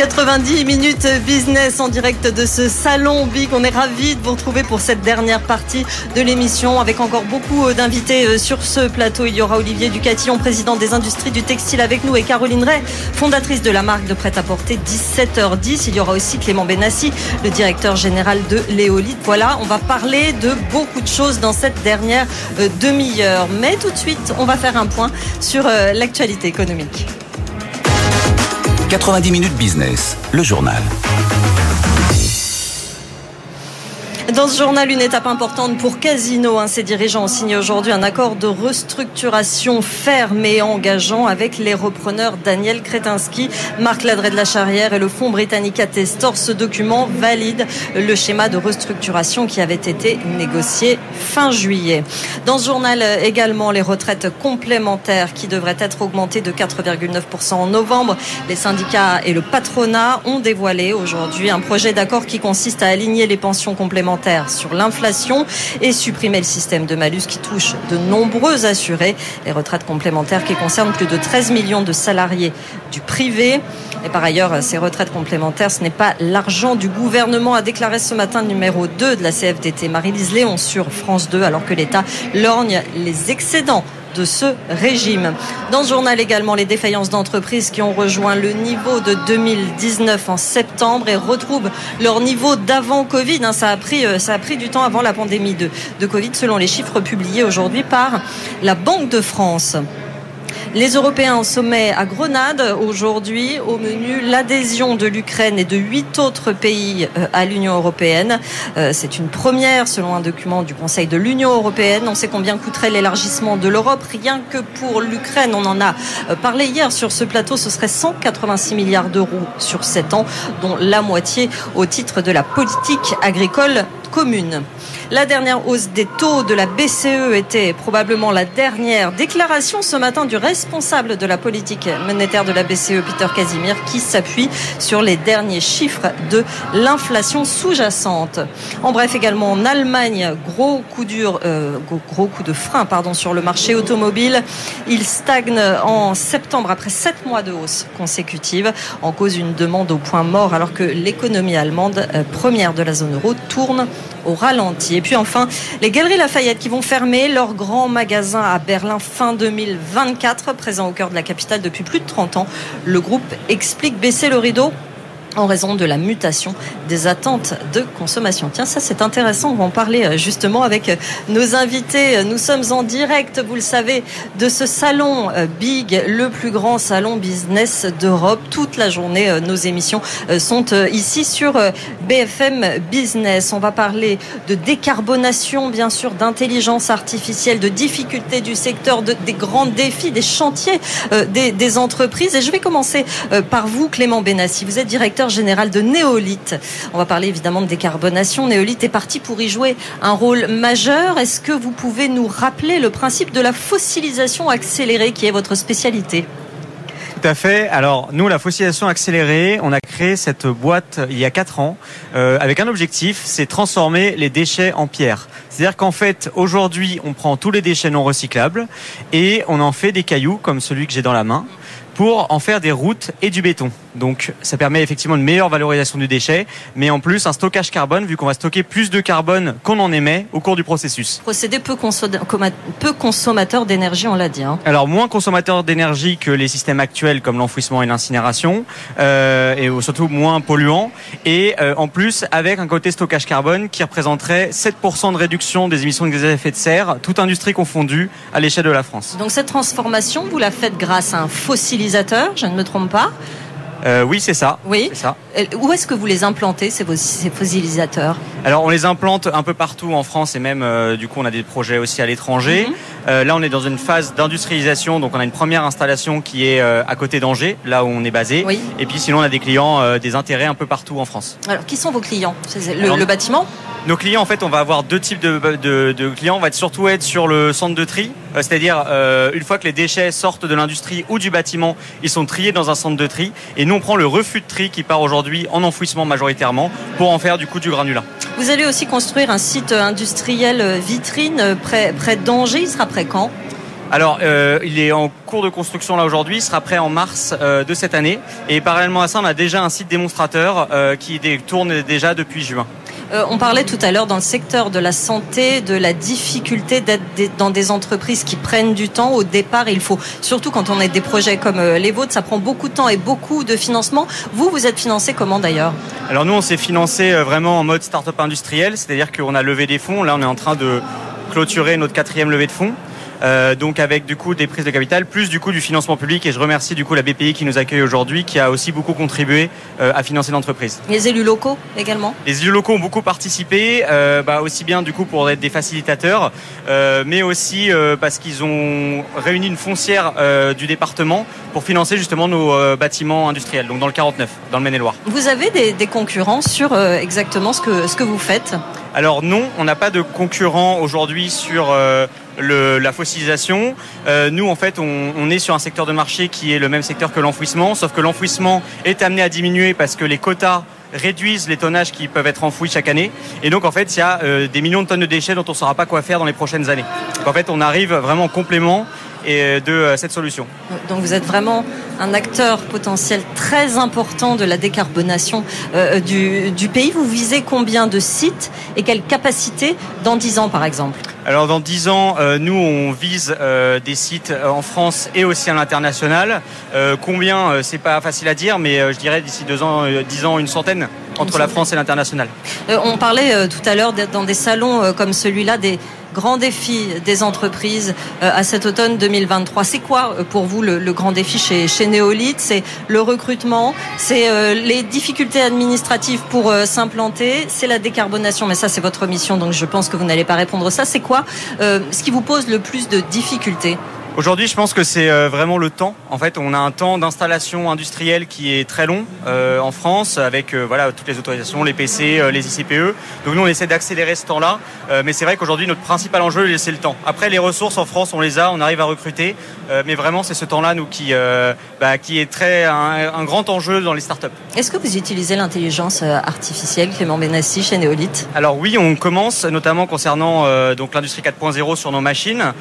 90 minutes business en direct de ce salon Big. On est ravis de vous retrouver pour cette dernière partie de l'émission avec encore beaucoup euh, d'invités euh, sur ce plateau. Il y aura Olivier Ducatillon, président des industries du textile avec nous et Caroline Ray, fondatrice de la marque de prêt-à-porter 17h10. Il y aura aussi Clément Benassi, le directeur général de Léolite. Voilà, on va parler de beaucoup de choses dans cette dernière euh, demi-heure. Mais tout de suite, on va faire un point sur l'actualité économique. 90 minutes business, le journal. Dans ce journal, une étape importante pour Casino. Hein. Ses dirigeants ont signé aujourd'hui un accord de restructuration ferme et engageant avec les repreneurs Daniel Kretinsky, Marc Ladret de la Charrière et le fonds britannique Attestor. Ce document valide le schéma de restructuration qui avait été négocié fin juillet. Dans ce journal également, les retraites complémentaires qui devraient être augmentées de 4,9% en novembre. Les syndicats et le patronat ont dévoilé aujourd'hui un projet d'accord qui consiste à aligner les pensions complémentaires sur l'inflation et supprimer le système de malus qui touche de nombreux assurés. Les retraites complémentaires qui concernent plus de 13 millions de salariés du privé. Et par ailleurs, ces retraites complémentaires, ce n'est pas l'argent du gouvernement, a déclaré ce matin numéro 2 de la CFDT, Marie-Lise Léon sur France 2, alors que l'État lorgne les excédents de ce régime. Dans ce journal également, les défaillances d'entreprises qui ont rejoint le niveau de 2019 en septembre et retrouvent leur niveau d'avant Covid. Hein, ça a pris, euh, ça a pris du temps avant la pandémie de Covid, selon les chiffres publiés aujourd'hui par la Banque de France. Les Européens au sommet à Grenade aujourd'hui au menu l'adhésion de l'Ukraine et de huit autres pays euh, à l'Union européenne. Euh, c'est une première selon un document du Conseil de l'Union européenne. On sait combien coûterait l'élargissement de l'Europe. Rien que pour l'Ukraine, on en a euh, parlé hier sur ce plateau, ce serait 186 milliards d'euros sur sept ans, dont la moitié au titre de la politique agricole commune. La dernière hausse des taux de la BCE était probablement la dernière déclaration ce matin du responsable de la politique monétaire de la BCE, Peter Casimir, qui s'appuie sur les derniers chiffres de l'inflation sous-jacente. En bref, également en Allemagne, gros coup euh, de frein, sur le marché automobile. Il stagne en septembre après sept mois de hausse consécutive, en cause une demande au point mort, alors que l'économie allemande, euh, première de la zone euro, tourne au ralenti. Et puis enfin, les Galeries Lafayette qui vont fermer leur grand magasin à Berlin fin 2024, présent au cœur de la capitale depuis plus de 30 ans. Le groupe explique baisser le rideau en raison de la mutation des attentes de consommation. Tiens, ça c'est intéressant, on va en parler euh, justement avec euh, nos invités. Nous sommes en direct, vous le savez, de ce salon euh, Big, le plus grand salon business d'Europe. Toute la journée, nos émissions sont ici sur BFM Business. On va parler de décarbonation, bien sûr, d'intelligence artificielle, de difficultés du secteur, de, des grands défis, des chantiers des, des entreprises. Et je vais commencer par vous, Clément Benassi. Vous êtes directeur général de Néolith. On va parler évidemment de décarbonation. Néolith est parti pour y jouer un rôle majeur. Est-ce que vous pouvez nous rappeler le principe de la fossilisation accélérée qui est votre spécialité tout à fait. Alors nous, la fossilisation accélérée, on a créé cette boîte il y a 4 ans euh, avec un objectif, c'est transformer les déchets en pierre. C'est-à-dire qu'en fait, aujourd'hui, on prend tous les déchets non recyclables et on en fait des cailloux comme celui que j'ai dans la main pour en faire des routes et du béton. Donc ça permet effectivement une meilleure valorisation du déchet, mais en plus un stockage carbone vu qu'on va stocker plus de carbone qu'on en émet au cours du processus. Procédé peu, consommateur d'énergie, on l'a dit. Hein. Alors moins consommateur d'énergie que les systèmes actuels comme l'enfouissement et l'incinération, euh, et surtout moins polluant, et euh, en plus avec un côté stockage carbone qui représenterait 7% de réduction des émissions de gaz à effet de serre, toute industrie confondue, à l'échelle de la France. Donc cette transformation, vous la faites grâce à un fossilisateur je ne me trompe pas. Euh, oui, c'est ça. Oui. ça. Où est-ce que vous les implantez, ces, fossilisateurs? Alors on les implante un peu partout en France et même euh, du coup on a des projets aussi à l'étranger. Mhm. Euh, là on est dans une phase d'industrialisation, donc on a une première installation qui est euh, à côté d'Angers, là où on est basé. Oui. Et puis sinon on a des clients, euh, des intérêts un peu partout en France. Alors, qui sont vos clients? Le, Alors, le bâtiment? Nos clients, en fait, on va avoir deux types de, de- de clients. On va être surtout être sur le centre de tri, euh, c'est-à-dire euh, une fois que les déchets sortent de l'industrie ou du bâtiment, ils sont triés dans un centre de tri. Et nous, on prend le refus de tri qui part aujourd'hui en enfouissement majoritairement pour en faire du coup du granulat. Vous allez aussi construire un site industriel euh, vitrine euh, près, près d'Angers. Il sera prêt quand? Alors, euh, il est en cours de construction là aujourd'hui. Il sera prêt en mars de cette année. Et parallèlement à ça, on a déjà un site démonstrateur qui tourne déjà depuis juin. Euh, On parlait tout à l'heure dans le secteur de la santé de la difficulté d'être dans des entreprises qui prennent du temps. Au départ, il faut, surtout quand on a des projets comme euh, les vôtres, ça prend beaucoup de temps et beaucoup de financement. Vous, vous êtes financé comment d'ailleurs? Alors nous, on s'est financé euh, vraiment en mode start-up industriel, c'est-à-dire qu'on a levé des fonds. Là, on est en train de clôturer notre quatrième levée de fonds. Euh, donc avec du coup des prises de capital plus du coup du financement public et je remercie du coup la BPI qui nous accueille aujourd'hui qui a aussi beaucoup contribué euh, à financer l'entreprise. Les élus locaux également Les élus locaux ont beaucoup participé, euh, bah, aussi bien du coup pour être des facilitateurs, euh, mais aussi euh, parce qu'ils ont réuni une foncière euh, du département pour financer justement nos euh, bâtiments industriels, donc dans le 49, dans le Maine-et-Loire. Vous avez des, des concurrents sur euh, exactement ce que, ce que vous faites? Alors non, on n'a pas de concurrent aujourd'hui sur euh, la fossilisation. Euh, nous, en fait, on, on est sur un secteur de marché qui est le même secteur que l'enfouissement, sauf que l'enfouissement est amené à diminuer parce que les quotas réduisent les tonnages qui peuvent être enfouis chaque année. Et donc, en fait, il y a euh, des millions de tonnes de déchets dont on ne saura pas quoi faire dans les prochaines années. Donc, en fait, on arrive vraiment en complément et de euh, cette solution. Donc vous êtes vraiment un acteur potentiel très important de la décarbonation euh, du, du pays. Vous visez combien de sites et quelle capacité dans 10 ans par exemple? Alors dans 10 ans, euh, nous on vise euh, des sites euh, en France et aussi à l'international. Euh, combien, euh, c'est pas facile à dire, mais euh, je dirais d'ici ans, euh, 10 ans, une centaine entre la centaine. France et l'international. Euh, On parlait euh, tout à l'heure d'être dans des salons euh, comme celui-là des grands défis des entreprises euh, à cet automne 2023. C'est quoi euh, pour vous le, grand défi chez, chez Néolith C'est le recrutement, c'est euh, les difficultés administratives pour s'implanter, c'est la décarbonation? Mais ça, c'est votre mission, donc je pense que vous n'allez pas répondre à ça. C'est quoi ce qui vous pose le plus de difficultés? Aujourd'hui, je pense que c'est euh, vraiment le temps. En fait, on a un temps d'installation industrielle qui est très long euh, en France, avec euh, voilà toutes les autorisations, les PC, euh, les ICPE. Donc nous, on essaie d'accélérer ce temps-là. Mais c'est vrai qu'aujourd'hui, notre principal enjeu, c'est le temps. Après, les ressources en France, on les a, on arrive à recruter. Mais vraiment, c'est ce temps-là, nous, qui bah, qui est très un, un grand enjeu dans les startups. Est-ce que vous utilisez l'intelligence artificielle, Clément Benassi, chez Néolith Alors oui, on commence notamment concernant donc l'industrie 4.0 sur nos machines.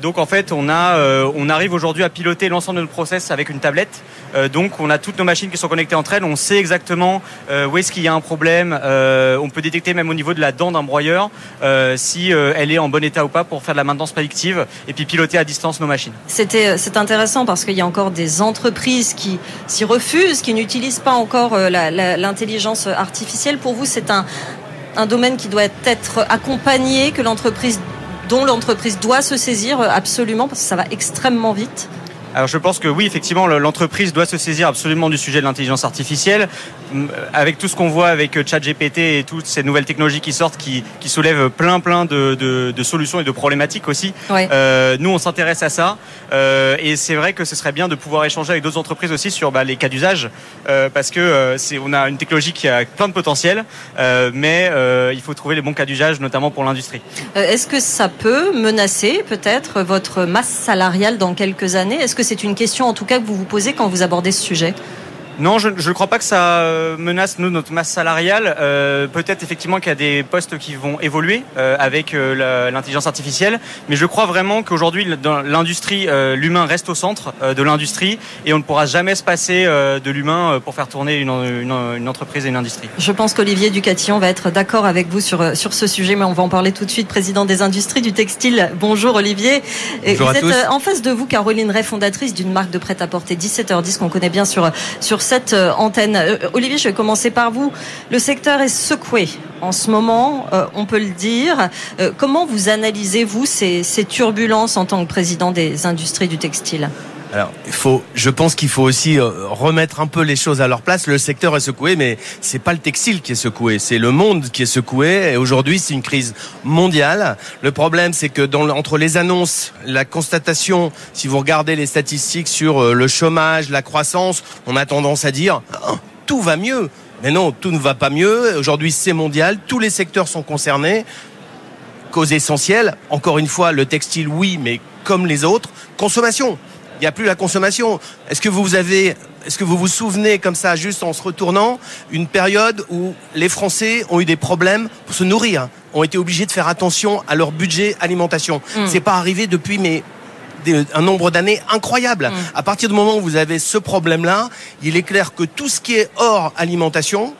Donc en fait, on a, euh, on arrive aujourd'hui à piloter l'ensemble de nos process avec une tablette. Euh, donc on a toutes nos machines qui sont connectées entre elles. On sait exactement euh, où est-ce qu'il y a un problème. On peut détecter même au niveau de la dent d'un broyeur si elle est en bon état ou pas pour faire de la maintenance prédictive et puis piloter à distance nos machines. C'était, c'est intéressant parce qu'il y a encore des entreprises qui s'y refusent, qui n'utilisent pas encore l'intelligence artificielle. Pour vous, c'est un domaine qui doit être accompagné, que l'entreprise, dont l'entreprise doit se saisir euh, absolument parce que ça va extrêmement vite. Alors je pense que oui, effectivement, le- l'entreprise doit se saisir absolument du sujet de l'intelligence artificielle. M- Avec tout ce qu'on voit avec euh, ChatGPT et toutes ces nouvelles technologies qui sortent, qui, qui soulèvent plein plein de, de- de solutions et de problématiques aussi. Ouais. Euh, nous, on s'intéresse à ça euh, et c'est vrai que ce serait bien de pouvoir échanger avec d'autres entreprises aussi sur bah, les cas d'usage euh, parce que euh, c'est, on a une technologie qui a plein de potentiel, euh, mais euh, il faut trouver les bons cas d'usage, notamment pour l'industrie. Euh, Est-ce que ça peut menacer peut-être votre masse salariale dans quelques années? Est-ce que c'est une question en tout cas que vous vous posez quand vous abordez ce sujet Non, je ne crois pas que ça euh, menace nous notre masse salariale. Euh, Peut-être effectivement qu'il y a des postes qui vont évoluer euh, avec euh, l'intelligence artificielle, mais je crois vraiment qu'aujourd'hui dans l'industrie, euh, l'humain reste au centre euh, de l'industrie et on ne pourra jamais se passer euh, de l'humain euh, pour faire tourner une, une, une entreprise et une industrie. Je pense qu'Olivier Ducatillon va être d'accord avec vous sur, sur ce sujet, mais on va en parler tout de suite. Président des industries du textile. Bonjour Olivier. Bonjour vous à êtes tous. en face de vous Caroline Ray, fondatrice d'une marque de prêt-à-porter 17h10 qu'on connaît bien sur, sur cette euh, antenne. Euh, Olivier, je vais commencer par vous. Le secteur est secoué en ce moment, euh, on peut le dire. Comment vous analysez, vous, ces turbulences en tant que président des industries du textile? Alors, il faut, je pense qu'il faut aussi euh, remettre un peu les choses à leur place. Le secteur est secoué, mais c'est pas le textile qui est secoué, c'est le monde qui est secoué. Et aujourd'hui, c'est une crise mondiale. Le problème, c'est que entre les annonces, la constatation, si vous regardez les statistiques sur euh, le chômage, la croissance, on a tendance à dire oh, tout va mieux. Mais non, tout ne va pas mieux. Aujourd'hui, c'est mondial. Tous les secteurs sont concernés. Cause essentielle, encore une fois, le textile, oui, mais comme les autres, consommation. Il n'y a plus la consommation. Est-ce que vous avez, est-ce que vous vous souvenez comme ça, juste en se retournant, une période où les Français ont eu des problèmes pour se nourrir, ont été obligés de faire attention à leur budget alimentation? Mm. C'est pas arrivé depuis mais un nombre d'années incroyable. Mm. À partir du moment où vous avez ce problème-là, il est clair que tout ce qui est hors alimentation,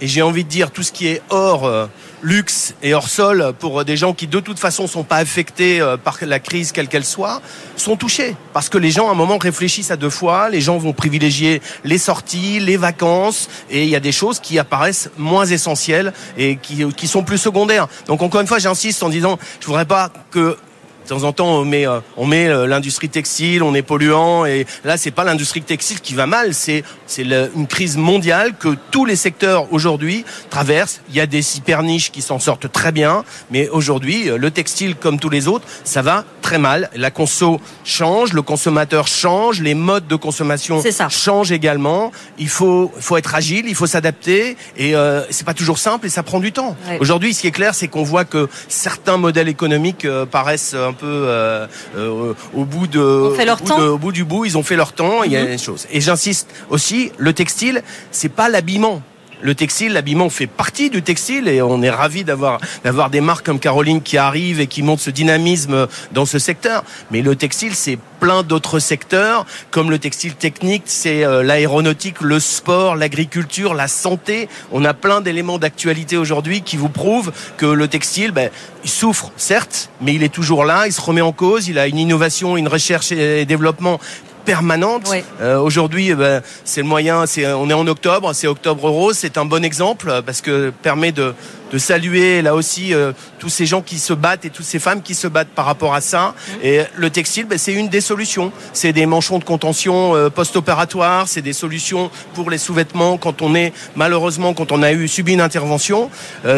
et j'ai envie de dire tout ce qui est hors euh, luxe et hors sol pour des gens qui de toute façon sont pas affectés euh, par la crise quelle qu'elle soit, sont touchés. Parce que les gens à un moment réfléchissent à deux fois, les gens vont privilégier les sorties, les vacances. Et il y a des choses qui apparaissent moins essentielles et qui, qui sont plus secondaires. Donc encore une fois, j'insiste en disant je voudrais pas que de temps en temps, on met, euh, on met euh, l'industrie textile, on est polluant, et là, c'est pas l'industrie textile qui va mal, c'est c'est une crise mondiale que tous les secteurs aujourd'hui traversent. Il y a des hyper niches qui s'en sortent très bien, mais aujourd'hui, euh, le textile, comme tous les autres, ça va très mal. La conso change, le consommateur change, les modes de consommation changent également. Il faut, faut être agile, il faut s'adapter, et euh, c'est pas toujours simple et ça prend du temps. Aujourd'hui, ce qui est clair, c'est qu'on voit que certains modèles économiques paraissent un peu euh, euh, au bout de, au bout, du bout, ils ont fait leur temps. Il y a mhm. des choses. Et j'insiste aussi, le textile, c'est pas l'habillement le textile, l'habillement fait partie du textile et on est ravi d'avoir d'avoir des marques comme Caroline qui arrivent et qui montrent ce dynamisme dans ce secteur. Mais le textile, c'est plein d'autres secteurs comme le textile technique, c'est euh, l'aéronautique, le sport, l'agriculture, la santé. On a plein d'éléments d'actualité aujourd'hui qui vous prouvent que le textile, ben, il souffre certes, mais il est toujours là, il se remet en cause, il a une innovation, une recherche et développement permanente. Euh, aujourd'hui, eh ben, c'est le moyen. C'est, on est en octobre, c'est Octobre Rose. C'est un bon exemple euh, parce que permet de, de saluer là aussi euh, tous ces gens qui se battent et toutes ces femmes qui se battent par rapport à ça. Mmh. Et le textile, ben, c'est une des solutions. C'est des manchons de contention post-opératoires, c'est des solutions pour les sous-vêtements quand on est malheureusement quand on a eu subi une intervention.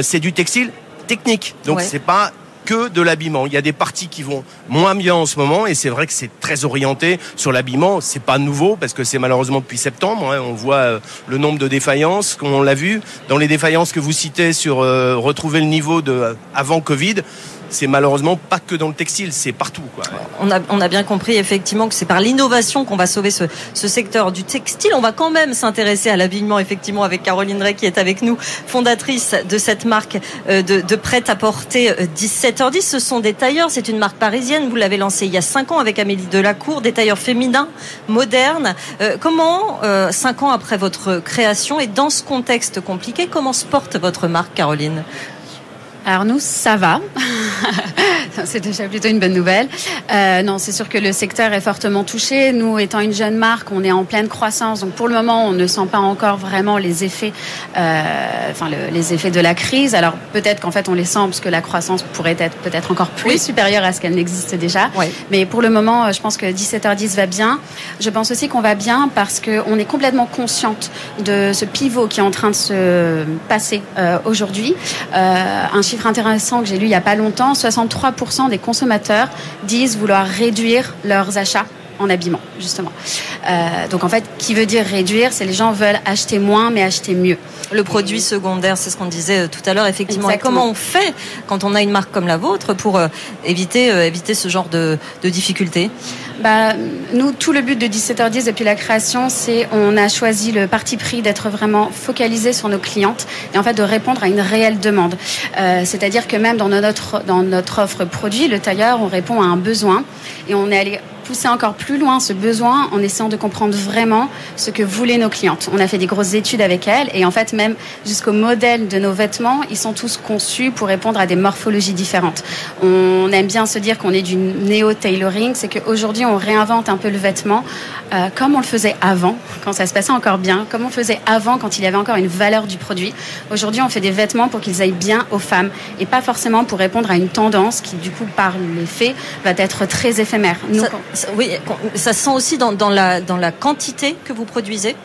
c'est du textile technique. Donc c'est pas que de l'habillement. Il y a des parties qui vont moins bien en ce moment et c'est vrai que c'est très orienté sur l'habillement. C'est pas nouveau parce que c'est malheureusement depuis septembre. Hein. on voit euh, le nombre de défaillances, comme on l'a vu dans les défaillances que vous citez sur euh, retrouver le niveau de euh, avant Covid c'est malheureusement pas que dans le textile, c'est partout. On, a, bien compris effectivement que c'est par l'innovation qu'on va sauver ce, secteur du textile. On va quand même s'intéresser à l'habillement effectivement avec Caroline Drey qui est avec nous, fondatrice de cette marque euh, de, de prêt-à-porter 17h10. Euh, ce sont des tailleurs, c'est une marque parisienne. Vous l'avez lancée il y a 5 ans avec Amélie Delacour, des tailleurs féminins, modernes. Euh, comment, euh, 5 ans après votre création et dans ce contexte compliqué, comment se porte votre marque, Caroline? Alors nous, ça va. c'est déjà plutôt une bonne nouvelle. Euh, non, c'est sûr que le secteur est fortement touché. Nous, étant une jeune marque, on est en pleine croissance. Donc pour le moment, on ne sent pas encore vraiment les effets, euh, enfin les effets de la crise. Alors peut-être qu'en fait, on les sent parce que la croissance pourrait être peut-être encore plus supérieure à ce qu'elle n'existe déjà. Mais pour le moment, je pense que 17h10 va bien. Je pense aussi qu'on va bien parce qu'on est complètement consciente de ce pivot qui est en train de se passer euh, aujourd'hui. Euh, un chiffre intéressant que j'ai lu il n'y a pas longtemps, 63% des consommateurs disent vouloir réduire leurs achats en habillement, justement. Euh, donc en fait, qui veut dire réduire? C'est les gens veulent acheter moins, mais acheter mieux. Le produit secondaire, c'est ce qu'on disait euh, tout à l'heure, effectivement. Et comment on fait quand on a une marque comme la vôtre pour euh, éviter, éviter ce genre de, de difficultés? Bah, Nous, tout le but de 17h10 depuis la création, c'est on a choisi le parti pris d'être vraiment focalisé sur nos clientes et en fait de répondre à une réelle demande. C'est-à-dire que même dans notre, dans notre offre produit, le tailleur, on répond à un besoin et on est allé pousser encore plus loin ce besoin en essayant de comprendre vraiment ce que voulaient nos clientes. On a fait des grosses études avec elles et en fait même jusqu'au modèle de nos vêtements, ils sont tous conçus pour répondre à des morphologies différentes. On aime bien se dire qu'on est du néo-tailoring, c'est qu'aujourd'hui on réinvente un peu le vêtement euh, comme on le faisait avant, quand ça se passait encore bien, comme on le faisait avant quand il y avait encore une valeur du produit. Aujourd'hui on fait des vêtements pour qu'ils aillent bien aux femmes et pas forcément pour répondre à une tendance qui du coup par les faits va être très éphémère. Nous, Oui, ça se sent aussi dans, dans, la, dans la quantité que vous produisez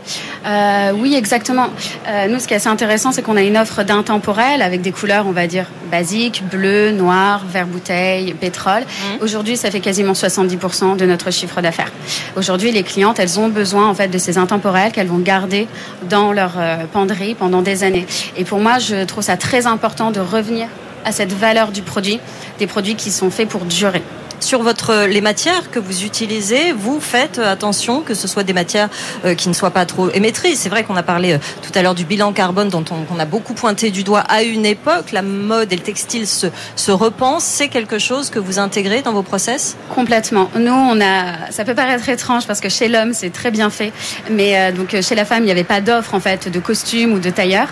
euh, Oui, exactement. Euh, nous, ce qui est assez intéressant, c'est qu'on a une offre d'intemporel avec des couleurs, on va dire, basiques, bleu, noir, vert bouteille, pétrole. Mmh. Aujourd'hui, ça fait quasiment 70% de notre chiffre d'affaires. Aujourd'hui, les clientes, elles ont besoin en fait de ces intemporels qu'elles vont garder dans leur euh, penderie pendant des années. Et pour moi, je trouve ça très important de revenir à cette valeur du produit, des produits qui sont faits pour durer sur votre les matières que vous utilisez, vous faites attention que ce soit des matières euh, qui ne soient pas trop émettrices. C'est vrai qu'on a parlé euh, tout à l'heure du bilan carbone dont on, a beaucoup pointé du doigt à une époque. La mode et le textile se, se repensent. C'est quelque chose que vous intégrez dans vos process? Complètement. Nous, on a. Ça peut paraître étrange parce que chez l'homme, c'est très bien fait, mais euh, donc chez la femme, il n'y avait pas d'offre en fait de costumes ou de tailleurs.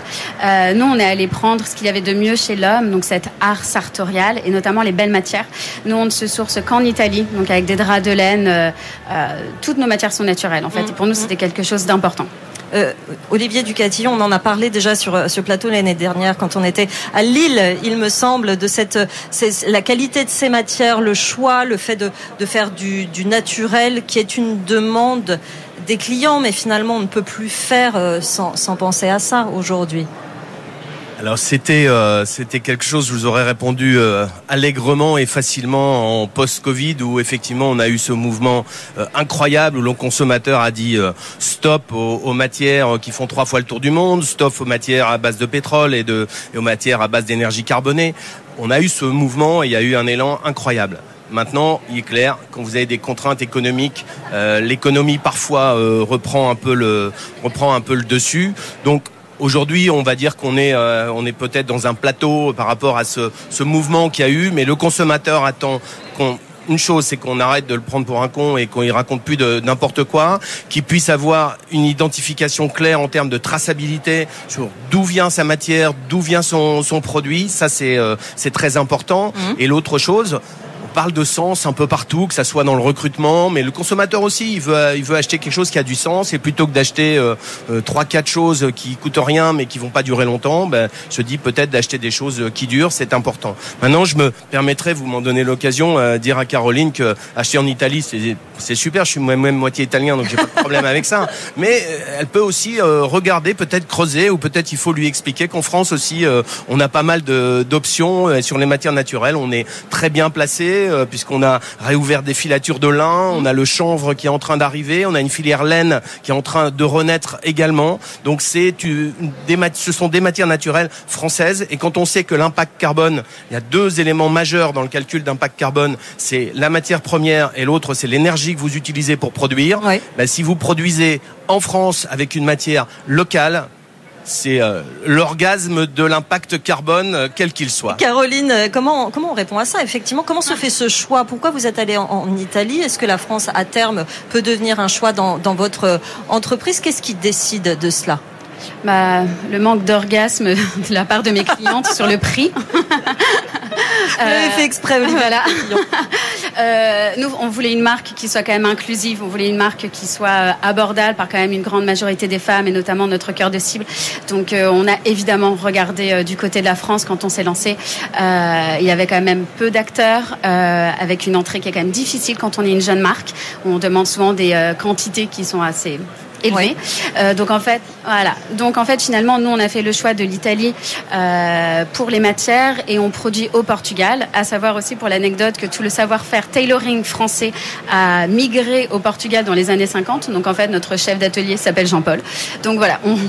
nous, on est allé prendre ce qu'il y avait de mieux chez l'homme, donc cet art sartorial et notamment les belles matières. Nous, on se source qu'en Italie, donc avec des draps de laine. Euh, euh, toutes nos matières sont naturelles, en fait. Et pour nous, c'était quelque chose d'important. Euh, Olivier Ducatillon, on en a parlé déjà sur ce plateau l'année dernière quand on était à Lille, il me semble, de cette la qualité de ces matières, le choix, le fait de, faire du, du, naturel, qui est une demande des clients, mais finalement on ne peut plus faire sans, sans penser à ça aujourd'hui. Alors c'était euh, c'était quelque chose, je vous aurais répondu euh, allègrement et facilement en post-Covid où effectivement on a eu ce mouvement euh, incroyable où le consommateur a dit stop aux, matières qui font trois fois le tour du monde, stop aux matières à base de pétrole et, de, et aux matières à base d'énergie carbonée. On a eu ce mouvement et il y a eu un élan incroyable. Maintenant, il est clair, quand vous avez des contraintes économiques, l'économie parfois reprend un peu le reprend un peu le dessus. Donc Aujourd'hui, on va dire qu'on est, euh, on est peut-être dans un plateau par rapport à ce, ce mouvement qu'il y a eu, mais le consommateur attend qu'on une chose, c'est qu'on arrête de le prendre pour un con et qu'on y raconte plus de n'importe quoi, qu'il puisse avoir une identification claire en termes de traçabilité sur d'où vient sa matière, d'où vient son, son produit. Ça, c'est euh, c'est très important. Mmh. Et l'autre chose, parle de sens un peu partout, que ça soit dans le recrutement, mais le consommateur aussi, il veut, il veut acheter quelque chose qui a du sens et plutôt que d'acheter euh, euh, trois, quatre choses qui coûtent rien mais qui vont pas durer longtemps, ben, je dis peut-être d'acheter des choses qui durent, c'est important. Maintenant, je me permettrai, vous m'en donnez l'occasion, euh, dire à Caroline que acheter en Italie, c'est super. Je suis moi-même moitié italien, donc j'ai pas de problème avec ça. Mais elle peut aussi regarder, peut-être creuser, ou peut-être il faut lui expliquer qu'en France aussi, on a pas mal d'options sur les matières naturelles. On est très bien placé euh, puisqu'on a réouvert des filatures de lin, on a le chanvre qui est en train d'arriver, on a une filière laine qui est en train de renaître également. Donc c'est des ce sont des matières naturelles françaises et quand on sait que l'impact carbone, il y a deux éléments majeurs dans le calcul d'impact carbone, c'est la matière première et l'autre c'est l'énergie que vous utilisez pour produire. Ben, si vous produisez en France avec une matière locale, c'est euh, l'orgasme de l'impact carbone, euh, quel qu'il soit. Caroline, euh, comment, comment on répond à ça Effectivement, comment se fait ce choix? Pourquoi vous êtes allée en, Italie? Est-ce que la France, à terme, peut devenir un choix dans, dans votre entreprise? Qu'est-ce qui décide de cela? Bah, le manque d'orgasme de la part de mes clientes sur le prix. Vous fait exprès, Voilà. Euh, nous, on voulait une marque qui soit quand même inclusive. On voulait une marque qui soit euh, abordable par quand même une grande majorité des femmes et notamment notre cœur de cible. Donc, euh, on a évidemment regardé du côté de la France quand on s'est lancé. il y avait quand même peu d'acteurs avec une entrée qui est quand même difficile quand on est une jeune marque. On demande souvent des quantités qui sont assez élevé. Euh, donc en fait, voilà. Donc en fait, finalement, nous on a fait le choix de l'Italie euh, pour les matières et on produit au Portugal. À savoir aussi pour l'anecdote que tout le savoir-faire tailoring français a migré au Portugal dans les années 50. Donc en fait, notre chef d'atelier s'appelle Jean-Paul. Donc voilà. On...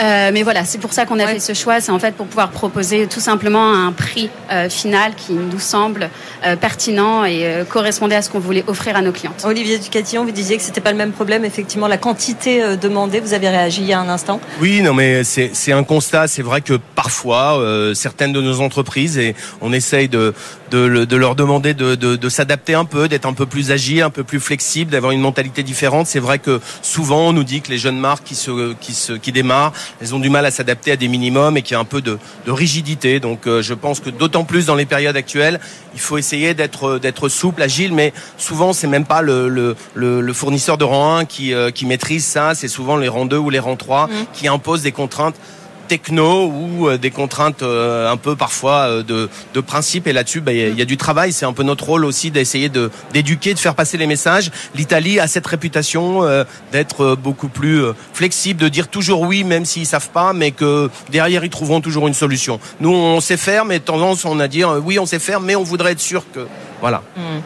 Euh, mais voilà, c'est pour ça qu'on a fait ce choix. C'est en fait pour pouvoir proposer tout simplement un prix euh, final qui nous semble euh, pertinent et correspondait à ce qu'on voulait offrir à nos clientes. Olivier Ducatillon, vous disiez que c'était pas le même problème. Effectivement, la quantité demandée. Vous avez réagi il y a un instant. Oui, non, mais c'est un constat. C'est vrai que parfois, certaines de nos entreprises et on essaye de de, de leur demander de, de, de s'adapter un peu, d'être un peu plus agile, un peu plus flexible, d'avoir une mentalité différente. C'est vrai que souvent on nous dit que les jeunes marques qui se qui se qui démarrent elles ont du mal à s'adapter à des minimums et qu'il y a un peu de, rigidité. Donc euh, je pense que d'autant plus dans les périodes actuelles, il faut essayer d'être euh, d'être souple, agile, mais souvent c'est même pas le, le, fournisseur de rang 1 qui, euh, qui maîtrise ça, c'est souvent les rangs 2 ou les rangs 3 mmh. qui imposent des contraintes techno ou des contraintes un peu parfois de, de principe. Et là-dessus, bah, il y, a du travail. C'est un peu notre rôle aussi d'essayer de d'éduquer, de faire passer les messages. L'Italie a cette réputation d'être beaucoup plus flexible, de dire toujours oui, même s'ils savent pas, mais que derrière ils trouveront toujours une solution. Nous, on sait faire, mais tendance on a dire oui, on sait faire, mais on voudrait être sûr que voilà. Hmm.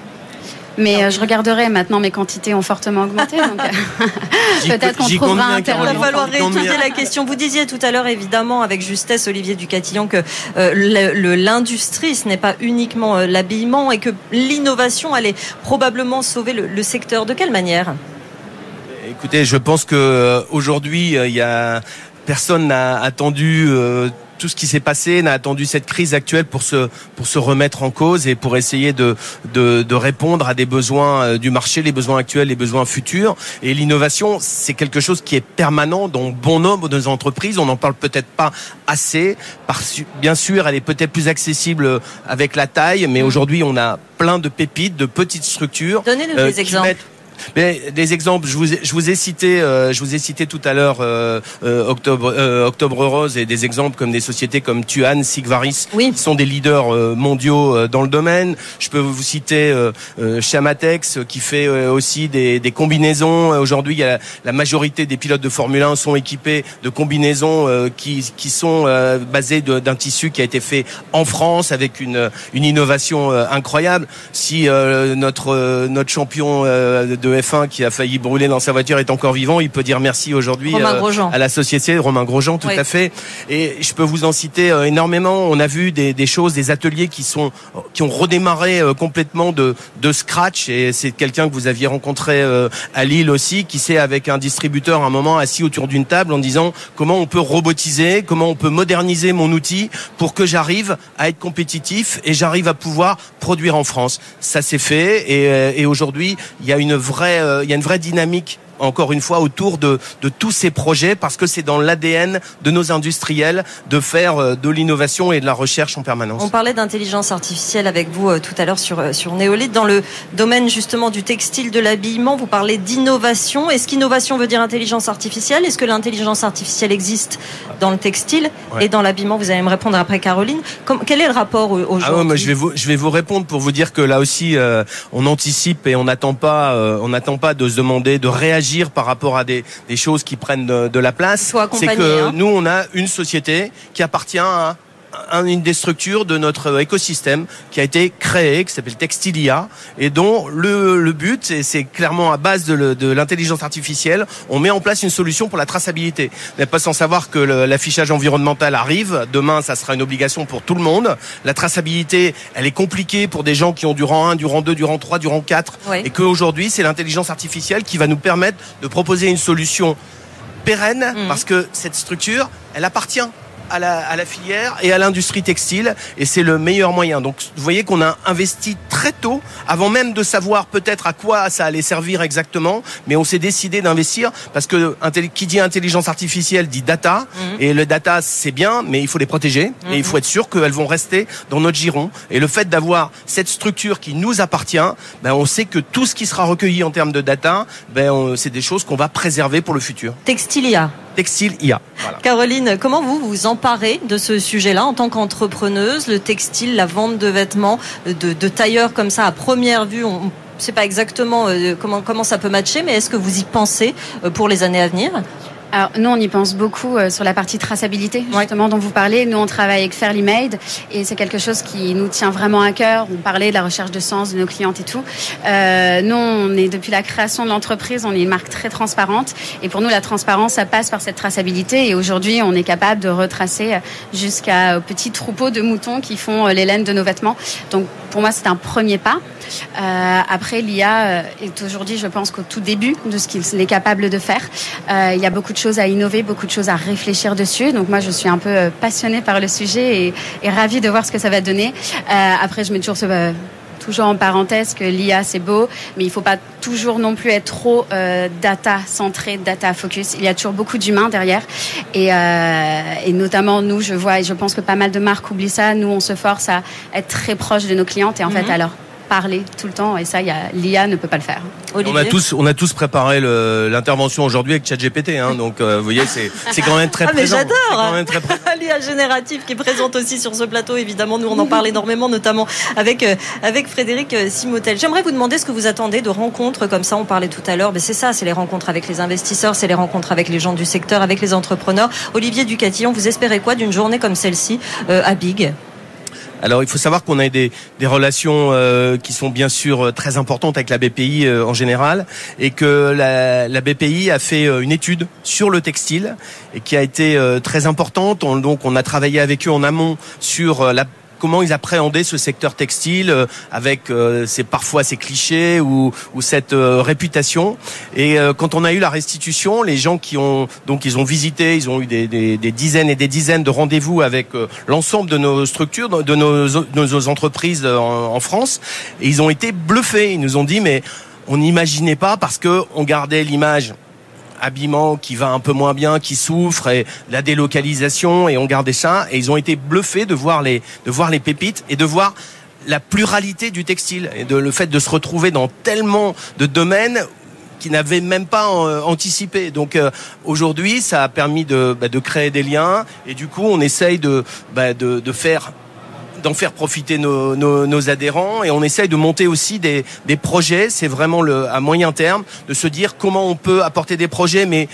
Mais euh, je regarderai maintenant, mes quantités ont fortement augmenté. Euh, peut-être qu'on trouvera un terrain. Il va falloir réétudier la question. Vous disiez tout à l'heure, évidemment, avec justesse, Olivier Ducatillon, que euh, l'industrie, ce n'est pas uniquement l'habillement et que l'innovation allait probablement sauver le, secteur. De quelle manière? Écoutez, je pense que aujourd'hui, il y a personne n'a attendu tout ce qui s'est passé, n'a attendu cette crise actuelle pour se pour se remettre en cause et pour essayer de de, de répondre à des besoins euh, du marché, les besoins actuels, les besoins futurs. Et l'innovation, c'est quelque chose qui est permanent dans bon nombre de nos entreprises. On n'en parle peut-être pas assez. bien sûr, elle est peut-être plus accessible avec la taille, mais aujourd'hui, on a plein de pépites, de petites structures. Donnez-nous des euh, exemples. Mais des exemples, je vous ai, je vous ai cité, euh, je vous ai cité tout à l'heure euh, euh, Octobre, Octobre Rose et des exemples comme des sociétés comme Tuan, Sigvaris, qui sont des leaders mondiaux dans le domaine. Je peux vous citer Chamatex qui fait aussi des, des combinaisons. Aujourd'hui, il y a la, majorité des pilotes de Formule 1 sont équipés de combinaisons qui, qui sont basées d'un tissu qui a été fait en France avec une, une innovation incroyable. Si notre notre champion de F1 qui a failli brûler dans sa voiture est encore vivant, il peut dire merci aujourd'hui euh, à la société Romain Grosjean, tout à fait. Et je peux vous en citer euh, énormément. On a vu des, des, choses, des ateliers qui sont qui ont redémarré euh, complètement de de scratch. Et c'est quelqu'un que vous aviez rencontré à Lille aussi, qui s'est avec un distributeur à un moment assis autour d'une table en disant comment on peut robotiser, comment on peut moderniser mon outil pour que j'arrive à être compétitif et j'arrive à pouvoir produire en France? Ça s'est fait et, et aujourd'hui il y a une vraie euh, il y a une vraie dynamique encore une fois autour de, de tous ces projets parce que c'est dans l'ADN de nos industriels de faire euh, de l'innovation et de la recherche en permanence. On parlait d'intelligence artificielle avec vous euh, tout à l'heure sur, euh, sur Néolith. Dans le domaine justement du textile, de l'habillement, vous parlez d'innovation. Est-ce qu'innovation veut dire intelligence artificielle? Est-ce que l'intelligence artificielle existe dans le textile et dans l'habillement? Vous allez me répondre après Caroline. quel est le rapport aujourd'hui? Ah je, vais vous, je vais vous répondre pour vous dire que là aussi, on anticipe et on n'attend pas, on n'attend pas de se demander, de réagir par rapport à des, choses qui prennent de, la place. C'est que hein. nous, on a une société qui appartient à une des structures de notre écosystème qui a été créé, qui s'appelle Textilia, et dont le, le but, et c'est clairement à base de l'intelligence artificielle, on met en place une solution pour la traçabilité. Vous n'êtes pas sans savoir que l'affichage environnemental arrive. Demain, ça sera une obligation pour tout le monde. La traçabilité, elle est compliquée pour des gens qui ont du rang 1, du rang 2, du rang 3, du rang 4, et qu'aujourd'hui, c'est l'intelligence artificielle qui va nous permettre de proposer une solution pérenne, mmh. parce que cette structure, elle appartient à la, filière et à l'industrie textile et c'est le meilleur moyen. Donc vous voyez qu'on a investi très tôt, avant même de savoir peut-être à quoi ça allait servir exactement, mais on s'est décidé d'investir parce que qui dit intelligence artificielle dit data mhm. et le data c'est bien, mais il faut les protéger et il faut mhm. être sûr qu'elles vont rester dans notre giron. Et le fait d'avoir cette structure qui nous appartient, ben on sait que tout ce qui sera recueilli en termes de data, ben c'est des choses qu'on va préserver pour le futur. Textilia textile Caroline, comment vous vous emparez de ce sujet-là en tant qu'entrepreneuse? Le textile, la vente de vêtements, de, tailleurs comme ça à première vue, on ne sait pas exactement euh, comment, comment ça peut matcher, mais est-ce que vous y pensez euh, pour les années à venir? Alors nous, on y pense beaucoup euh, sur la partie traçabilité, justement dont vous parlez. Nous, on travaille avec Fairly Made et c'est quelque chose qui nous tient vraiment à cœur. On parlait de la recherche de sens de nos clientes et tout. Euh, nous, on est depuis la création de l'entreprise, on est une marque très transparente et pour nous, la transparence, ça passe par cette traçabilité. Et aujourd'hui, on est capable de retracer jusqu'à petits troupeaux de moutons qui font euh, les laines de nos vêtements. Donc pour moi, c'est un premier pas. Euh, après, l'IA euh, est aujourd'hui, je pense, qu'au tout début de ce qu'il est capable de faire. Euh, il y a beaucoup de choses à innover, beaucoup de choses à réfléchir dessus. Donc moi, je suis un peu passionnée par le sujet et, et ravie de voir ce que ça va donner. après, je mets toujours ce toujours en parenthèse que l'IA c'est beau, mais il faut pas toujours non plus être trop data centré, data focus. Il y a toujours beaucoup d'humains derrière, et, et, notamment nous, je vois et je pense que pas mal de marques oublient ça. Nous, on se force à être très proche de nos clientes, et en fait, mhm. alors parler tout le temps et ça, l'IA ne peut pas le faire. On a tous, on a tous préparé l'intervention aujourd'hui avec ChatGPT, hein, donc euh, vous voyez, c'est quand même très ah, présent. Mais j'adore. L'IA générative qui est présente aussi sur ce plateau, évidemment, nous on en parle énormément, notamment avec euh, avec Frédéric euh, Simotel. J'aimerais vous demander ce que vous attendez de rencontres comme ça. On parlait tout à l'heure, mais c'est ça, c'est les rencontres avec les investisseurs, c'est les rencontres avec les gens du secteur, avec les entrepreneurs. Olivier Ducatillon, vous espérez quoi d'une journée comme celle-ci à Big? Alors il faut savoir qu'on a des, des relations euh, qui sont bien sûr euh, très importantes avec la BPI euh, en général et que la, la, BPI a fait une étude sur le textile et qui a été très importante. donc on a travaillé avec eux en amont sur la comment ils appréhendaient ce secteur textile euh, avec euh, parfois ces clichés ou, ou cette euh, réputation. Et quand on a eu la restitution, les gens qui ont donc ils ont visité, ils ont eu des, dizaines et des dizaines de rendez-vous avec l'ensemble de nos structures, de nos, entreprises en, France, ils ont été bluffés. Ils nous ont dit mais on n'imaginait pas parce que on gardait l'image habillement qui va un peu moins bien, qui souffre, et la délocalisation, et on gardait ça, et ils ont été bluffés de voir les, de voir les pépites et de voir la pluralité du textile et de le fait de se retrouver dans tellement de domaines qui n'avaient même pas euh, anticipé. Donc euh, aujourd'hui, ça a permis de, bah, de créer des liens et du coup, on essaye de, bah, de, de faire d'en faire profiter nos, adhérents et on essaye de monter aussi des, projets. C'est vraiment le, à moyen terme de se dire comment on peut apporter des projets, mais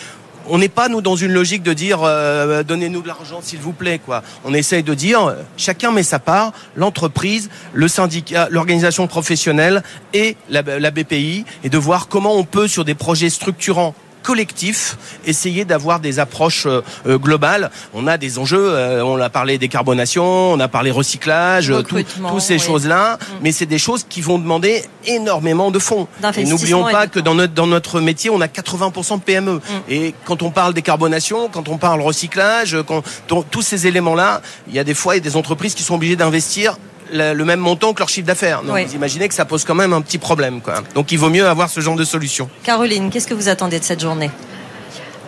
on n'est pas nous dans une logique de dire euh, donnez-nous de l'argent s'il vous plaît quoi. On essaye de dire chacun met sa part, l'entreprise, le syndicat, l'organisation professionnelle et la BPI et de voir comment on peut sur des projets structurants collectif, essayer d'avoir des approches euh, euh, globales. On a des enjeux, euh, on a parlé décarbonation, on a parlé recyclage, toutes ces choses-là, mm. mais c'est des choses qui vont demander énormément de fonds. N'oublions pas que dans notre, dans notre métier, on a 80% de PME. Mm. Et quand on parle décarbonation, quand on parle recyclage, quand, tous ces éléments-là, il y a des fois il y a des entreprises qui sont obligées d'investir le même montant que leur chiffre d'affaires. Donc vous imaginez que ça pose quand même un petit problème. Quoi. Donc il vaut mieux avoir ce genre de solution. Caroline, qu'est-ce que vous attendez de cette journée?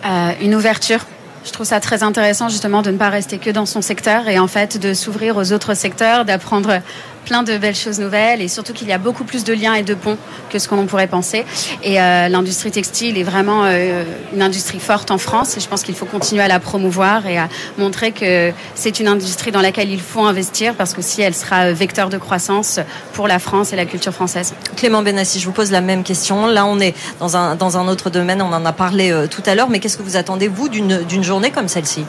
Euh, Une ouverture. Je trouve ça très intéressant justement de ne pas rester que dans son secteur et en fait de s'ouvrir aux autres secteurs, d'apprendre plein de belles choses nouvelles et surtout qu'il y a beaucoup plus de liens et de ponts que ce qu'on pourrait penser. Et euh, l'industrie textile est vraiment euh, une industrie forte en France et je pense qu'il faut continuer à la promouvoir et à montrer que c'est une industrie dans laquelle il faut investir parce que si elle sera vecteur de croissance pour la France et la culture française. Clément Benassi, je vous pose la même question. Là, on est dans un, dans un autre domaine, on en a parlé euh, tout à l'heure, mais qu'est-ce que vous attendez, vous, d'une journée comme celle-ci?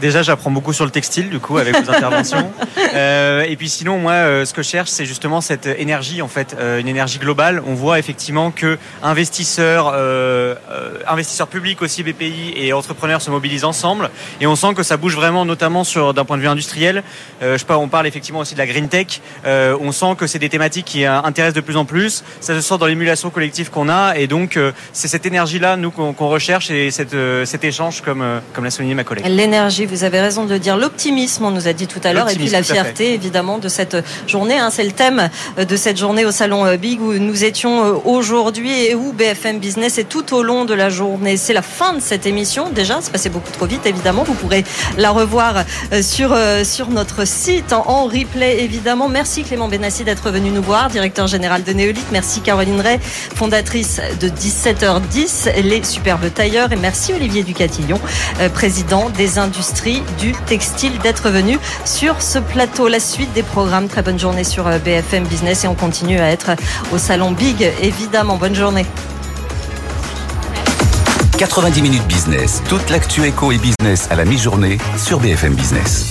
Déjà, j'apprends beaucoup sur le textile, du coup, avec vos interventions. Euh, et puis sinon, moi, euh, ce que je cherche, c'est justement cette énergie, en fait, euh, une énergie globale. On voit effectivement que investisseurs, euh, euh, investisseurs publics aussi, BPI et entrepreneurs se mobilisent ensemble. Et on sent que ça bouge vraiment, notamment sur d'un point de vue industriel. je sais pas, on parle effectivement aussi de la green tech. on sent que c'est des thématiques qui intéressent de plus en plus. Ça se sort dans l'émulation collective qu'on a. Et donc, c'est cette énergie-là, nous, qu'on recherche et cette, cet échange, comme, comme l'a souligné ma collègue. L'énergie vous avez raison de le dire. L'optimisme, on nous a dit tout à l'heure, et puis la fierté, évidemment, de cette journée. Hein. C'est le thème de cette journée au Salon euh, Big où nous étions euh, aujourd'hui et où BFM Business est tout au long de la journée. C'est la fin de cette émission. Déjà, c'est passé beaucoup trop vite, évidemment. Vous pourrez la revoir euh, sur, sur notre site en replay, évidemment. Merci Clément Benassi d'être venu nous voir, directeur général de Néolith. Merci Caroline Ray, fondatrice de 17h10, les superbes tailleurs. Et merci Olivier Ducatillon, président des industries du textile d'être venu sur ce plateau. La suite des programmes. Très bonne journée sur euh, BFM Business et on continue à être au salon Big, évidemment. Bonne journée. 90 minutes business. Toute l'actu éco et business à la mi-journée sur BFM Business.